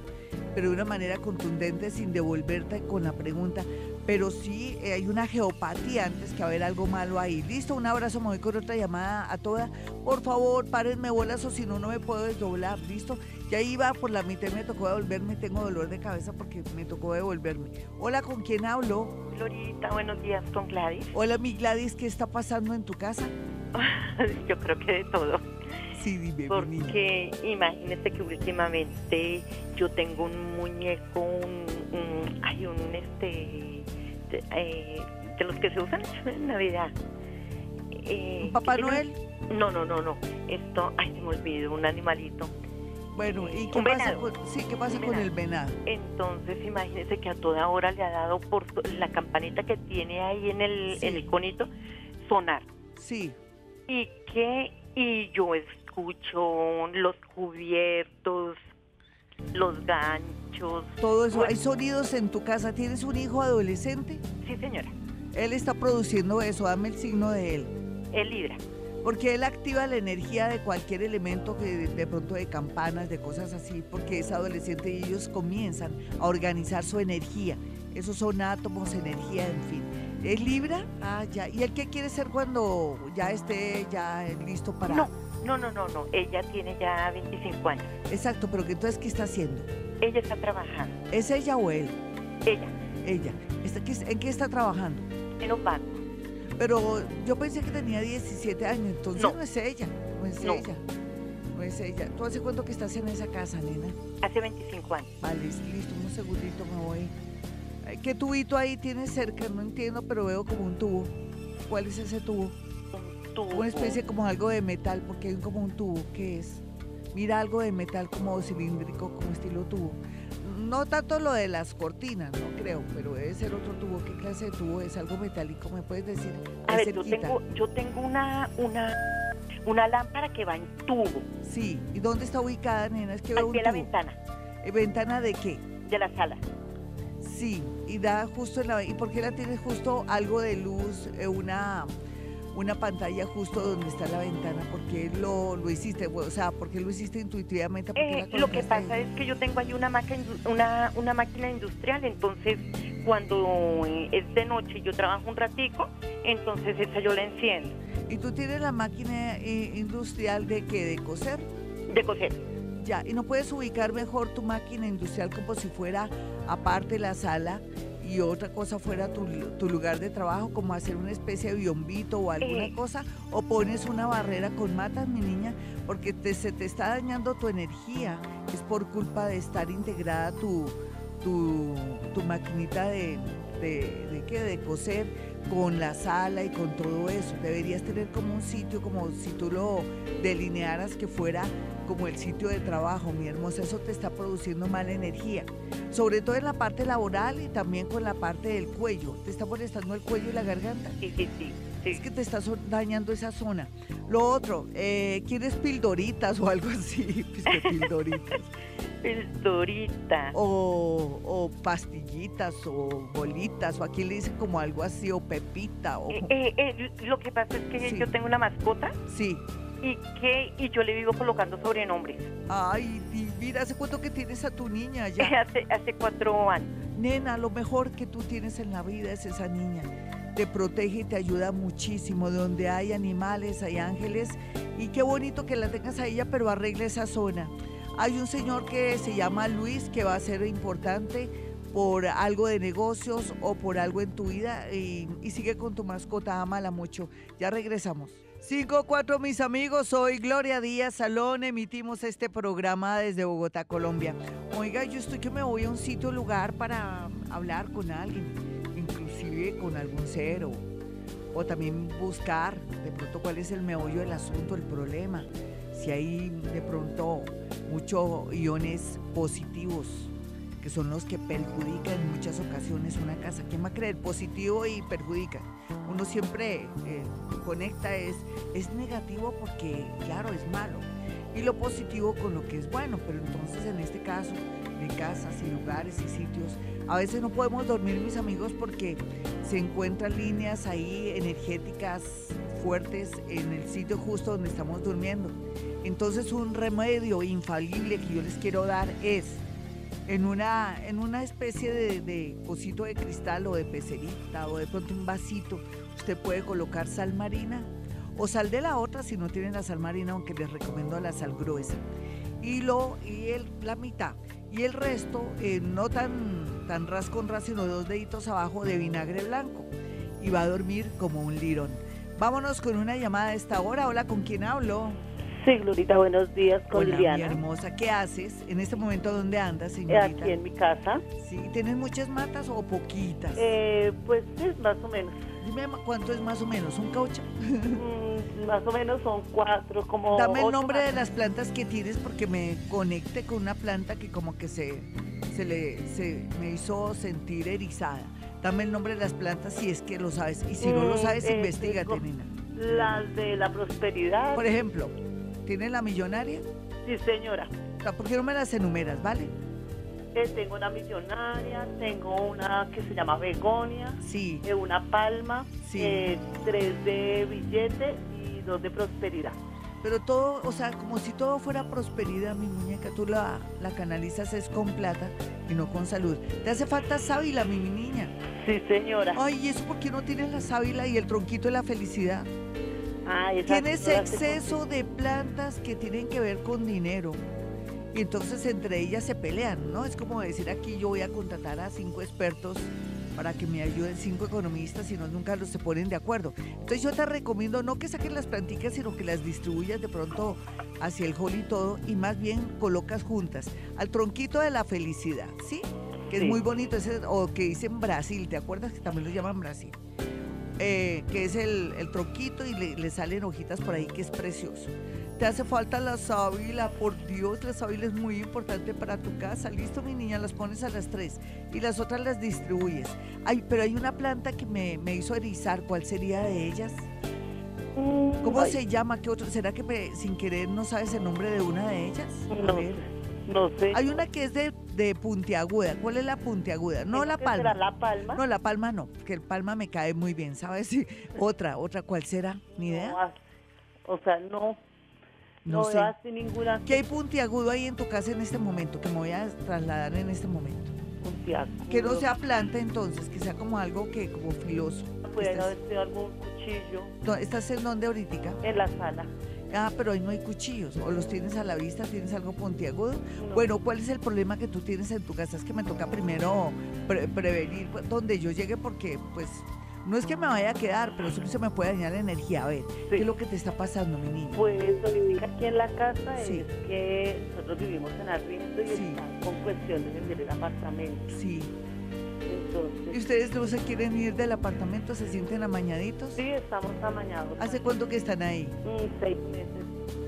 pero de una manera contundente sin devolverte con la pregunta pero sí eh, hay una geopatía antes que haber algo malo ahí. Listo, un abrazo, me voy con otra llamada a toda. Por favor, párenme bolas o si no, no me puedo desdoblar. Listo, ya iba por la mitad y me tocó devolverme. Tengo dolor de cabeza porque me tocó devolverme. Hola, ¿con quién hablo? Florita, buenos días, con Gladys. Hola, mi Gladys, ¿qué está pasando en tu casa? Yo creo que de todo. Sí, dime, Porque imagínese que últimamente yo tengo un muñeco, un, hay un este eh, de, los que se usan en Navidad. Eh, ¿Papá Noel? No, no, no, no. Esto, ay, se me olvidó, un animalito. Bueno, ¿y qué pasa, con, sí, qué pasa con el venado? Entonces, imagínese que a toda hora le ha dado por la campanita que tiene ahí en el, en el conito sonar. Sí. Y que, y yo escucho los cubiertos, los ganchos. Todo eso. ¿Hay sonidos en tu casa? ¿Tienes un hijo adolescente? Sí, señora. Él está produciendo eso. Dame el signo de él. El Libra. Porque él activa la energía de cualquier elemento que de, de pronto de campanas, de cosas así, porque es adolescente y ellos comienzan a organizar su energía. Esos son átomos, energía, en fin. ¿Es Libra? Ah, ya. ¿Y el qué quiere ser cuando ya esté ya listo para...? No, no, no, no, no. Ella tiene ya 25 años. Exacto, pero que entonces, ¿qué está haciendo? Ella está trabajando. ¿Es ella o él? Ella, Ella. ¿En qué está trabajando? en un banco. Pero yo pensé que tenía 17 años, entonces no, No. es ella, no es No. ella. No es ella. ¿Tú hace cuánto que estás en esa casa, nena? Hace 25 años. Vale, listo, un segundito me voy. ¿Qué tubito ahí tienes cerca? No entiendo, pero veo como un tubo. ¿Cuál es ese tubo? Un tubo. Una especie como algo de metal, porque hay como un tubo. ¿Qué es? Mira algo de metal como cilíndrico, como estilo tubo. No tanto lo de las cortinas, no creo, pero debe ser otro tubo. ¿Qué clase de tubo es? Algo metálico, ¿me puedes decir? A ver, yo tengo, yo tengo una, una, una lámpara que va en tubo. Sí, ¿y dónde está ubicada, nena? Es que veo un de la tubo. ventana Eh, ¿Ventana de qué? de la sala. Sí, y da justo en la... ¿Y por qué la tienes justo algo de luz, eh, una, una pantalla justo donde está la ventana? ¿Por qué lo, lo hiciste? O sea, ¿por qué lo hiciste intuitivamente? ¿Por qué Eh, lo que pasa ahí? es que yo tengo ahí una, indu- una, una máquina industrial, entonces cuando eh, es de noche y yo trabajo un ratico, entonces esa yo la enciendo ¿Y tú tienes la máquina eh, industrial de qué? ¿De coser? de coser. Ya, ¿y no puedes ubicar mejor tu máquina industrial como si fuera aparte la sala y otra cosa fuera tu, tu lugar de trabajo, como hacer una especie de biombito o alguna Eh. cosa? ¿O pones una barrera con matas, mi niña? Porque te- se te está dañando tu energía. Es por culpa de estar integrada tu, tu, tu maquinita de, de, de qué, de coser con la sala y con todo eso. Deberías tener como un sitio, como si tú lo delinearas que fuera como el sitio de trabajo, mi hermosa. Eso te está produciendo mala energía. Sobre todo en la parte laboral y también con la parte del cuello. Te está molestando el cuello y la garganta. Sí, sí, sí. Sí. Es que te está so- dañando esa zona. Lo otro, eh, ¿quieres pildoritas o algo así? Pues que pildoritas. Pildorita. o, o pastillitas o bolitas o aquí le dicen como algo así o pepita o Eh, eh, eh, lo que pasa es que Sí. yo tengo una mascota sí y que y yo le vivo colocando sobrenombres ay divina hace cuánto que tienes a tu niña ya hace hace cuatro años. nena lo mejor que tú tienes en la vida es esa niña te protege y te ayuda muchísimo donde hay animales hay ángeles y qué bonito que la tengas a ella pero arregle esa zona hay un señor que se llama Luis que va a ser importante por algo de negocios o por algo en tu vida y, sigue con tu mascota, ámala mucho. Ya regresamos. 5-4 mis amigos, soy Gloria Díaz Salón, emitimos este programa desde Bogotá, Colombia. Oiga, yo estoy que me voy a un sitio, lugar para hablar con alguien, con algún ser o, o también buscar de pronto cuál es el meollo del asunto, el problema. Si hay de pronto muchos iones positivos que son los que perjudican en muchas ocasiones una casa. ¿Quién va a creer positivo y perjudica? Uno siempre eh, conecta es, es negativo porque, claro, es malo. Y lo positivo con lo que es bueno. Pero entonces en este caso, de casas y lugares y sitios, a veces no podemos dormir, mis amigos, porque se encuentran líneas ahí energéticas fuertes en el sitio justo donde estamos durmiendo. Entonces un remedio infalible que yo les quiero dar es en una, en una especie de, de cosito de cristal o de pecerita o de pronto un vasito, usted puede colocar sal marina o sal de la otra si no tienen la sal marina, aunque les recomiendo la sal gruesa. Y, lo, y el, la mitad. Y el resto, eh, no tan, tan ras con ras, sino dos deditos abajo de vinagre blanco. Y va a dormir como un lirón. Vámonos con una llamada a esta hora. Hola, ¿con quién hablo? Sí, Glorita, buenos días con Hola, mi hermosa. ¿Qué haces? En este momento, ¿dónde andas, Eh, señorita? Aquí en mi casa. Sí, ¿tienes muchas matas o poquitas? Eh, pues sí, más o menos. Dime cuánto es más o menos, un caucho. Más o menos son cuatro, como. Dame el nombre de las plantas que tienes porque me conecte con una planta que como que se, se le se me hizo sentir erizada. Dame el nombre de las plantas si es que lo sabes. Y si no lo Mm, sabes, eh, investigate, nena. Las de la prosperidad. Por ejemplo, ¿tienes la millonaria? Sí, señora. ¿Por qué no me las enumeras, vale? Eh, tengo una millonaria, tengo una que se llama Begonia, Sí. eh, una palma, Sí. eh, tres de billete sino de prosperidad. Pero todo, o sea, como si todo fuera prosperidad, mi muñeca, tú la, la canalizas es con plata y no con salud. Te hace falta sábila, mi, mi niña. Sí, señora. Ay, ¿y eso por qué no tienes la sábila y el tronquito de la felicidad? Ah, Tienes exceso de plantas que tienen que ver con dinero. Y entonces entre ellas se pelean, ¿no? Es como decir aquí yo voy a contratar a cinco expertos para que me ayuden cinco economistas y no nunca los se ponen de acuerdo. Entonces yo te recomiendo no que saques las plantitas, sino que las distribuyas de pronto hacia el hall y todo y más bien colocas juntas al tronquito de la felicidad, ¿sí? Que es muy bonito, ese, o que dicen Brasil, ¿te acuerdas que también lo llaman Brasil? Eh, que es el, el tronquito y le, le salen hojitas por ahí que es precioso. Te hace falta la sábila, por Dios, la sábila es muy importante para tu casa. Listo, mi niña, las pones a las tres y las otras las distribuyes. Ay, pero hay una planta que me, me hizo erizar, ¿cuál sería de ellas? Mm, ¿Cómo ay, se llama? ¿Qué otro? ¿Será que me- sin querer no sabes el nombre de una de ellas? A No, ver. no sé. Hay una que es de, de puntiaguda. ¿Cuál es la puntiaguda? No la ¿Qué será, palma. la palma? No, la palma no, que el palma me cae muy bien, ¿sabes? Sí. Otra, otra, ¿cuál será? Ni idea. No, as- o sea, no, No no, sé. ninguna ¿Qué hay puntiagudo ahí en tu casa en este momento? Que me voy a trasladar en este momento. puntiagudo. Que no sea planta entonces, que sea como algo que, como filoso. Puede haber sido algún cuchillo ¿estás en dónde ahorita? en la sala. Ah, pero ahí no hay cuchillos. O los tienes a la vista, tienes algo puntiagudo. No. Bueno, ¿cuál es el problema que tú tienes en tu casa? Es que me toca primero pre- prevenir pues, donde yo llegue porque, pues, no es que me vaya a quedar, pero solo se me puede dañar la energía. A ver, ¿qué es lo que te está pasando, mi niña? Pues ahorita aquí en la casa Sí. es que nosotros vivimos en arriendo y Sí. está con cuestión de vender el apartamento. Sí. ¿Y Entonces, ustedes no se quieren ir del apartamento? ¿Se sienten amañaditos? sí, estamos amañados. ¿Hace cuánto que están ahí? Mm, seis meses.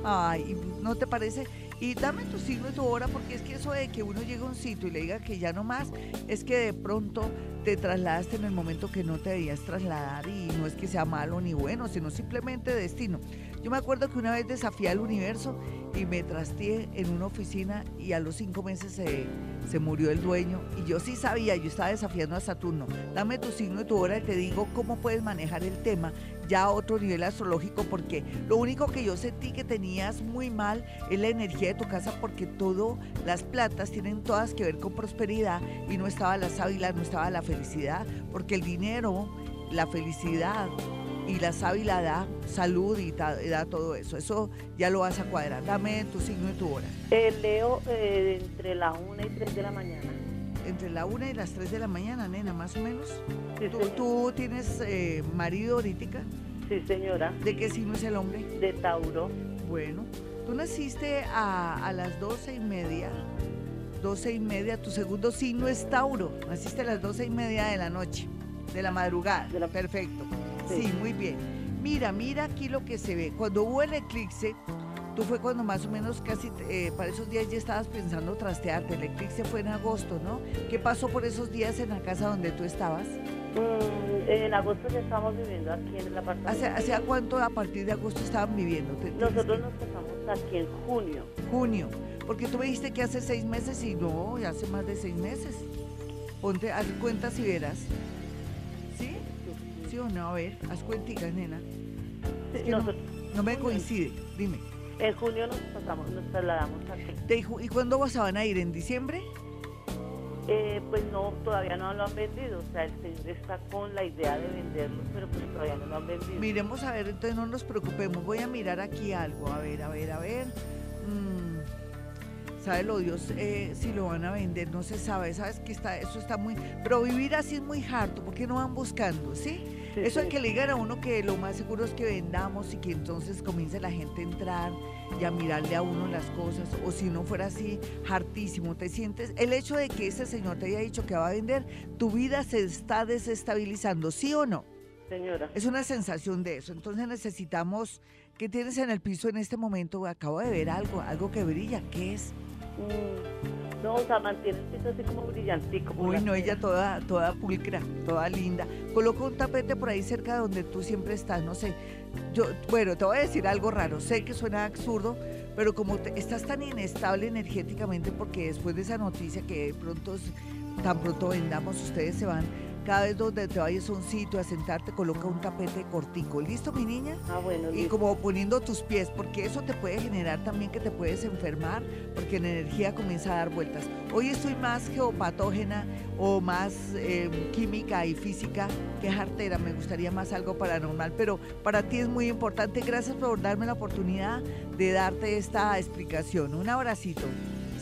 Ay, ¿no te parece? Y dame tu signo y tu hora, porque es que eso de que uno llegue a un sitio y le diga que ya no más, es que de pronto te trasladaste en el momento que no te debías trasladar y no es que sea malo ni bueno, sino simplemente destino. Yo me acuerdo que una vez desafié al universo y me trasteé en una oficina y a los cinco meses se, se murió el dueño y yo sí sabía, yo estaba desafiando a Saturno. Dame tu signo y tu hora y te digo cómo puedes manejar el tema ya a otro nivel astrológico porque lo único que yo sentí que tenías muy mal es la energía de tu casa porque todo, las platas tienen todas que ver con prosperidad y no estaba la sábila, no estaba la felicidad, porque el dinero, la felicidad y la sábila da salud y ta- y da todo eso. Eso ya lo vas a cuadrar. Dame tu signo y tu hora. Eh, leo eh, entre la 1 y 3 de la mañana. Entre la una y las 3 de la mañana, nena, más o menos. Sí, ¿Tú, tienes eh, marido ahorita? Sí, señora. ¿De qué signo es el hombre? De Tauro. Bueno, tú naciste a, a las doce y media. Doce y media, tu segundo signo es Tauro. Naciste a las doce y media de la noche, de la madrugada. De la- Perfecto. Sí. Sí, muy bien. Mira, mira aquí lo que se ve. Cuando hubo el eclipse, tú fue cuando más o menos casi eh, para esos días ya estabas pensando trastearte. El eclipse fue en agosto, ¿no? ¿Qué pasó por esos días en la casa donde tú estabas? Mm, en agosto ya estamos viviendo aquí en el apartamento. ¿Hace, ¿Hacía cuánto a partir de agosto estaban viviendo? Nosotros nos casamos aquí en junio. junio. Porque tú me dijiste que hace seis meses y no, ya hace más de seis meses. Ponte, haz cuentas y verás. ¿Sí? ¿Sí o no? A ver, haz cuenticas, nena. No- me coincide, dime. En junio nos pasamos, nos trasladamos dijo, ¿Y cuándo vas a van a ir? ¿En diciembre? Eh, pues no, todavía no lo han vendido. O sea, el señor está con la idea de venderlo, pero pues todavía no lo han vendido. Miremos a ver, entonces no nos preocupemos. Voy a mirar aquí algo. A ver, a ver, a ver. Mm, ¿Sabe lo Dios eh, si lo van a vender? No se sabe. ¿Sabes que está, eso está muy... Pero vivir así es muy harto. ¿Por qué no van buscando? ¿Sí? Sí, Eso hay que le digan a uno que lo más seguro es que vendamos y que entonces comience la gente a entrar y a mirarle a uno las cosas. O si no fuera así, hartísimo. Te sientes, el hecho de que ese señor te haya dicho que va a vender, tu vida se está desestabilizando, ¿sí o no? Señora, Es una sensación de eso. Entonces necesitamos, ¿qué tienes en el piso en este momento? Acabo de ver algo, algo que brilla. ¿Qué es? mm, no, o sea, mantiene el piso así como brillantico. Uy, no, ella toda, toda pulcra, toda linda. Coloca un tapete por ahí cerca de donde tú siempre estás, no sé. Yo, bueno, te voy a decir algo raro. Sé que suena absurdo, pero como te- estás tan inestable energéticamente, porque después de esa noticia que de pronto, tan pronto vendamos, ustedes se van, cada vez donde te vayas a un sitio a sentarte, coloca un tapete cortico. ¿Listo, mi niña? Ah, bueno, Y listo. como poniendo tus pies, porque eso te puede generar también que te puedes enfermar, porque la energía comienza a dar vueltas. Hoy estoy más geopatógena o más eh, química y física que jartera. Me gustaría más algo paranormal, pero para ti es muy importante. Gracias por darme la oportunidad de darte esta explicación. Un abracito.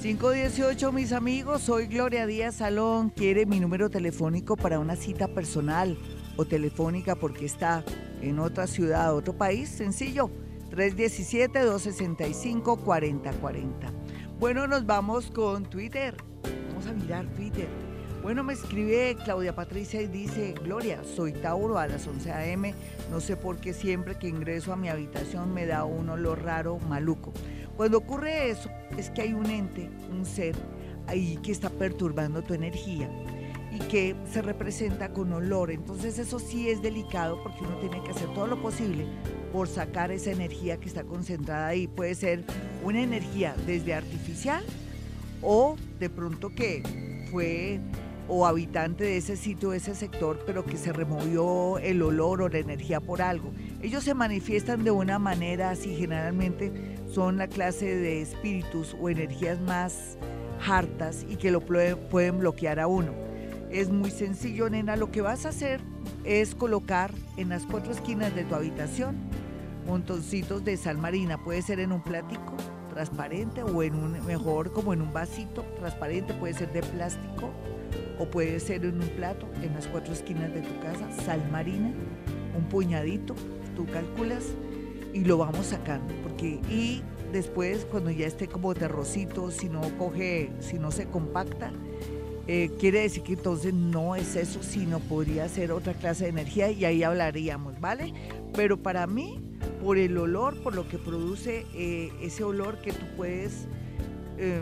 518, mis amigos, soy Gloria Díaz Salón. Quiere mi número telefónico para una cita personal o telefónica porque está en otra ciudad, otro país. Sencillo, 317-265-4040. Bueno, nos vamos con Twitter. Vamos a mirar Twitter. Bueno, me escribe Claudia Patricia y dice, Gloria, soy Tauro a las 11 a.m. No sé por qué siempre que ingreso a mi habitación me da un olor raro, maluco. Cuando ocurre eso, es que hay un ente, un ser ahí que está perturbando tu energía y que se representa con olor. Entonces eso sí es delicado porque uno tiene que hacer todo lo posible por sacar esa energía que está concentrada ahí. Puede ser una energía desde artificial o de pronto que fue o habitante de ese sitio, de ese sector, pero que se removió el olor o la energía por algo. Ellos se manifiestan de una manera así, generalmente son la clase de espíritus o energías más hartas y que lo pue- pueden bloquear a uno. Es muy sencillo, nena, lo que vas a hacer es colocar en las cuatro esquinas de tu habitación montoncitos de sal marina, puede ser en un platico transparente o en un mejor como en un vasito transparente, puede ser de plástico o puede ser en un plato en las cuatro esquinas de tu casa, sal marina, un puñadito, tú calculas y lo vamos sacando, porque y después cuando ya esté como terrocito, si no coge, si no se compacta, eh, quiere decir que entonces no es eso, sino podría ser otra clase de energía y ahí hablaríamos, ¿vale? Pero para mí, por el olor, por lo que produce eh, ese olor que tú puedes eh,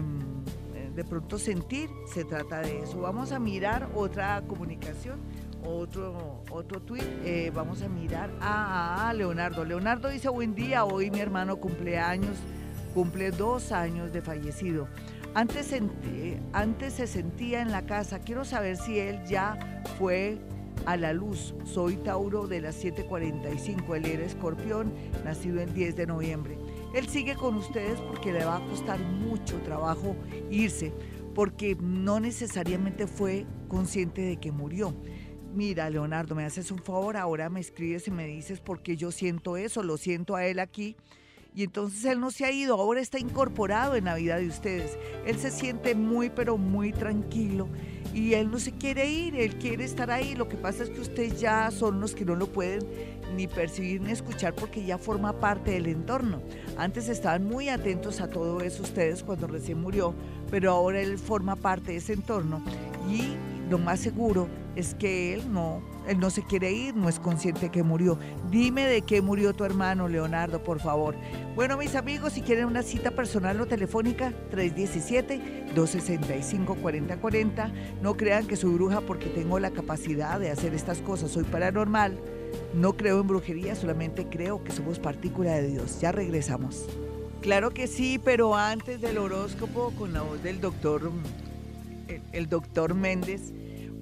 de pronto sentir, se trata de eso. Vamos a mirar otra comunicación, otro, otro tweet. eh, vamos a mirar a, Leonardo. Leonardo dice, buen día, hoy mi hermano cumple años, cumple dos años de fallecido. Antes, antes se sentía en la casa. Quiero saber si él ya fue a la luz. Soy Tauro de las 7:45. Él era escorpión, nacido el 10 de noviembre. Él sigue con ustedes porque le va a costar mucho trabajo irse, porque no necesariamente fue consciente de que murió. Mira, Leonardo, me haces un favor, ahora me escribes y me dices por qué yo siento eso, lo siento a él aquí. Y entonces él no se ha ido, ahora está incorporado en la vida de ustedes. Él se siente muy, pero muy tranquilo y él no se quiere ir, él quiere estar ahí. Lo que pasa es que ustedes ya son los que no lo pueden ni percibir ni escuchar porque ya forma parte del entorno. Antes estaban muy atentos a todo eso ustedes cuando recién murió, pero ahora él forma parte de ese entorno y lo más seguro es que él no, él no se quiere ir, no es consciente que murió. Dime de qué murió tu hermano, Leonardo, por favor. Bueno, mis amigos, si quieren una cita personal o telefónica, 317-265-4040. No crean que soy bruja porque tengo la capacidad de hacer estas cosas. Soy paranormal. No creo en brujería, solamente creo que somos partícula de Dios. Ya regresamos. Claro que sí, pero antes del horóscopo con la voz del doctor, el doctor Méndez.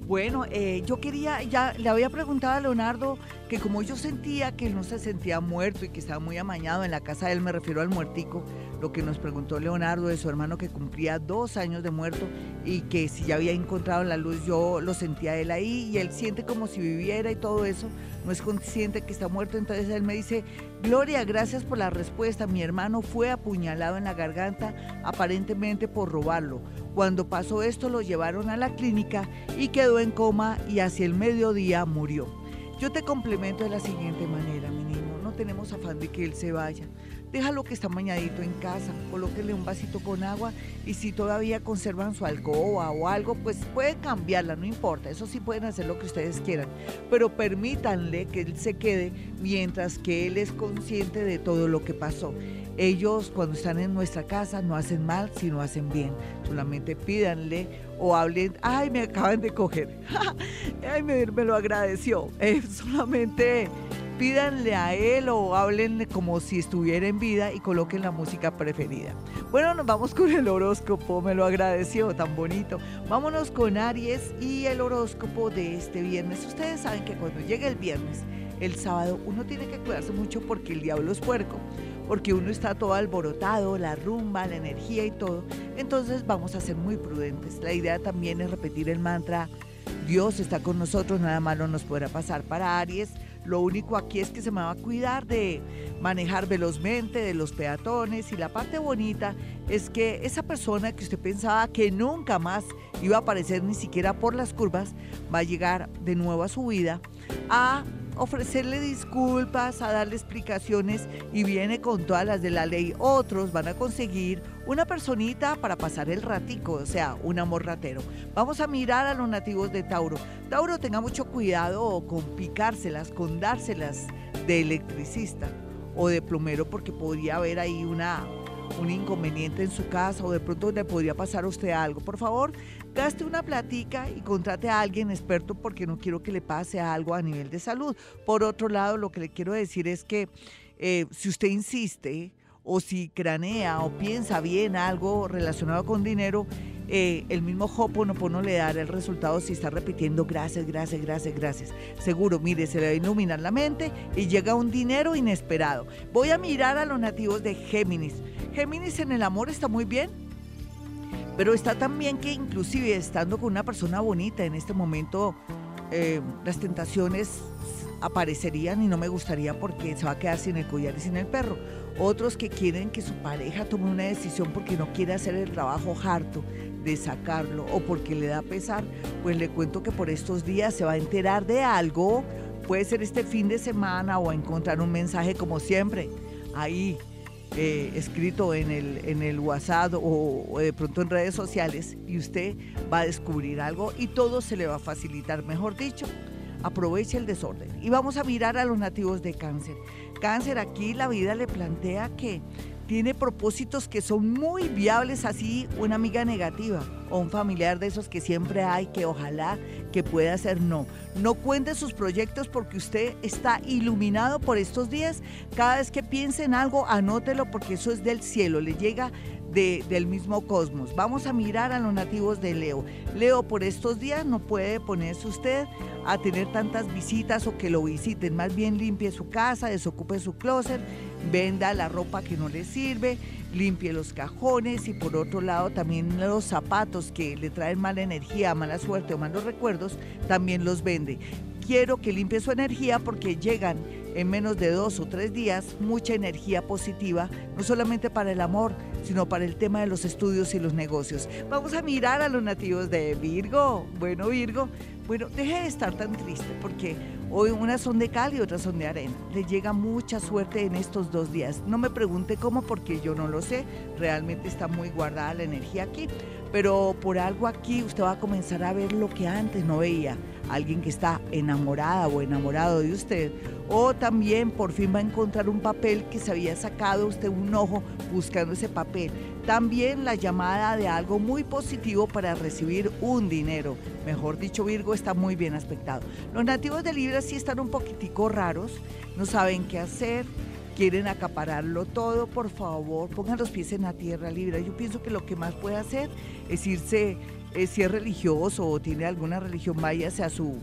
Bueno, eh, yo quería, ya le había preguntado a Leonardo que como yo sentía que él no se sentía muerto y que estaba muy amañado en la casa de él, me refiero al muertico, lo que nos preguntó Leonardo de su hermano que cumplía dos años de muerto y que si ya había encontrado la luz, yo lo sentía él ahí y él siente como si viviera y todo eso, no es consciente que está muerto, entonces él me dice, Gloria, gracias por la respuesta, mi hermano fue apuñalado en la garganta aparentemente por robarlo. Cuando pasó esto lo llevaron a la clínica y quedó en coma y hacia el mediodía murió. Yo te complemento de la siguiente manera, mi niño, no tenemos afán de que él se vaya. Déjalo que está mañadito en casa, colóquenle un vasito con agua y si todavía conservan su alcoba o algo, pues pueden cambiarla, no importa, eso sí pueden hacer lo que ustedes quieran, pero permítanle que él se quede mientras que él es consciente de todo lo que pasó. Ellos cuando están en nuestra casa no hacen mal, sino hacen bien. Solamente pídanle o hablen, ay, me acaban de coger, ay, me, me lo agradeció. Eh, solamente pídanle a él o háblenle como si estuviera en vida y coloquen la música preferida. Bueno, nos vamos con el horóscopo, me lo agradeció, tan bonito. Vámonos con Aries y el horóscopo de este viernes. Ustedes saben que cuando llega el viernes, el sábado, uno tiene que cuidarse mucho porque el diablo es puerco, porque uno está todo alborotado, la rumba, la energía y todo. Entonces vamos a ser muy prudentes. La idea también es repetir el mantra, Dios está con nosotros, nada malo nos podrá pasar para Aries lo único aquí es que se me va a cuidar de manejar velozmente, de los peatones y la parte bonita es que esa persona que usted pensaba que nunca más iba a aparecer ni siquiera por las curvas, va a llegar de nuevo a su vida a ofrecerle disculpas, a darle explicaciones y viene con todas las de la ley. Otros van a conseguir una personita para pasar el ratico, o sea, un amor ratero. Vamos a mirar a los nativos de Tauro. Tauro, tenga mucho cuidado con picárselas, con dárselas de electricista o de plomero porque podría haber ahí una un inconveniente en su casa o de pronto le podría pasar a usted algo. Por favor, gaste una platica y contrate a alguien experto porque no quiero que le pase algo a nivel de salud. Por otro lado, lo que le quiero decir es que eh, si usted insiste o si cranea o piensa bien algo relacionado con dinero, eh, el mismo Hoponopono le dará el resultado si está repitiendo gracias, gracias, gracias, gracias. Seguro, mire, se le va a iluminar la mente y llega un dinero inesperado. Voy a mirar a los nativos de Géminis. Géminis en el amor está muy bien, pero está también que inclusive estando con una persona bonita en este momento, eh, las tentaciones aparecerían y no me gustaría porque se va a quedar sin el collar y sin el perro. Otros que quieren que su pareja tome una decisión porque no quiere hacer el trabajo harto de sacarlo o porque le da pesar, pues le cuento que por estos días se va a enterar de algo, puede ser este fin de semana o encontrar un mensaje como siempre ahí eh, escrito en el, en el WhatsApp o, de pronto en redes sociales y usted va a descubrir algo y todo se le va a facilitar, mejor dicho, aproveche el desorden. Y vamos a mirar a los nativos de cáncer. Cáncer, aquí la vida le plantea que tiene propósitos que son muy viables, así una amiga negativa o un familiar de esos que siempre hay, que ojalá que pueda ser no. No cuente sus proyectos porque usted está iluminado por estos días. Cada vez que piense en algo, anótelo porque eso es del cielo, le llega del mismo cosmos. Vamos a mirar a los nativos de Leo. Leo, por estos días no puede ponerse usted a tener tantas visitas o que lo visiten. Más bien limpie su casa, desocupe su closet, venda la ropa que no le sirve, limpie los cajones y por otro lado también los zapatos que le traen mala energía, mala suerte o malos recuerdos, también los vende. Quiero que limpie su energía porque llegan en menos de dos o tres días mucha energía positiva, no solamente para el amor, sino para el tema de los estudios y los negocios. Vamos a mirar a los nativos de Virgo. Bueno, Virgo, bueno, deje de estar tan triste porque hoy unas son de cal y otras son de arena. Le llega mucha suerte en estos dos días. No me pregunte cómo porque yo no lo sé. Realmente está muy guardada la energía aquí. Pero por algo aquí usted va a comenzar a ver lo que antes no veía alguien que está enamorada o enamorado de usted, o también por fin va a encontrar un papel que se había sacado usted un ojo buscando ese papel. También la llamada de algo muy positivo para recibir un dinero. Mejor dicho, Virgo está muy bien aspectado. Los nativos de Libra sí están un poquitico raros, no saben qué hacer, quieren acapararlo todo, por favor, pongan los pies en la tierra, Libra. Yo pienso que lo que más puede hacer es irse eh, si es religioso o tiene alguna religión, váyase a su,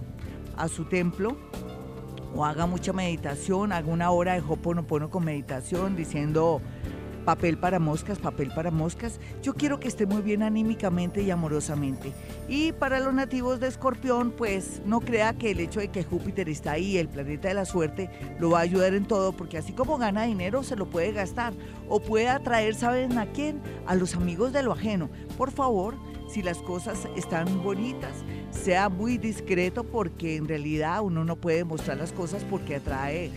a su templo o haga mucha meditación, haga una hora de Hoponopono con meditación diciendo papel para moscas, papel para moscas. Yo quiero que esté muy bien anímicamente y amorosamente. Y para los nativos de Escorpión, pues no crea que el hecho de que Júpiter está ahí, el planeta de la suerte, lo va a ayudar en todo, porque así como gana dinero, se lo puede gastar o puede atraer, ¿saben a quién? A los amigos de lo ajeno. Por favor, si las cosas están bonitas, sea muy discreto porque en realidad uno no puede mostrar las cosas porque atrae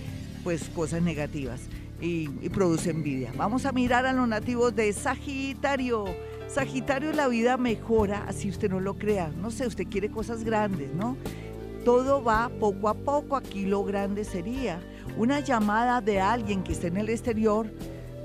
pues cosas negativas y, produce envidia. Vamos a mirar a los nativos de Sagitario. Sagitario la vida mejora, así usted no lo crea. No sé, usted quiere cosas grandes, ¿no? Todo va poco a poco. Aquí lo grande sería una llamada de alguien que esté en el exterior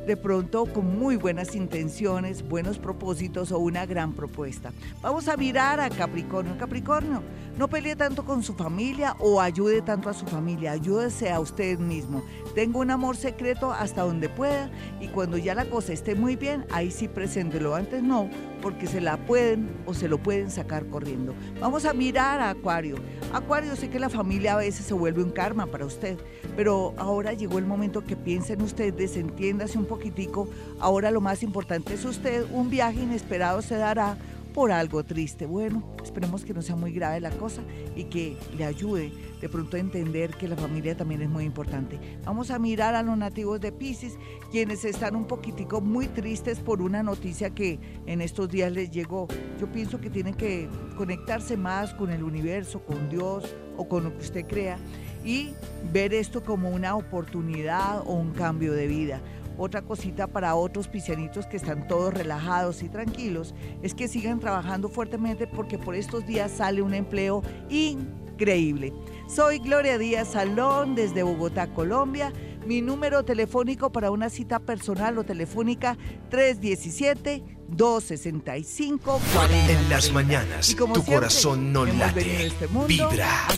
de pronto con muy buenas intenciones, buenos propósitos o una gran propuesta. Vamos a mirar a Capricornio. Capricornio, no pelee tanto con su familia o ayude tanto a su familia, ayúdese a usted mismo. Tenga un amor secreto hasta donde pueda y cuando ya la cosa esté muy bien, ahí sí preséntelo. Antes no, porque se la pueden o se lo pueden sacar corriendo. Vamos a mirar a Acuario. Acuario, sé que la familia a veces se vuelve un karma para usted, pero ahora llegó el momento que piense en usted, desentiéndase un poquitico. Ahora lo más importante es usted, un viaje inesperado se dará por algo triste. Bueno, esperemos que no sea muy grave la cosa y que le ayude de pronto a entender que la familia también es muy importante. Vamos a mirar a los nativos de Pisces, quienes están un poquitico muy tristes por una noticia que en estos días les llegó. Yo pienso que tienen que conectarse más con el universo, con Dios o con lo que usted crea y ver esto como una oportunidad o un cambio de vida. Otra cosita para otros piscianitos que están todos relajados y tranquilos es que sigan trabajando fuertemente porque por estos días sale un empleo increíble. Soy Gloria Díaz Salón desde Bogotá, Colombia. Mi número telefónico para una cita personal o telefónica 317 265 40. En las mañanas, Y como tu siempre, corazón no late, este vibra.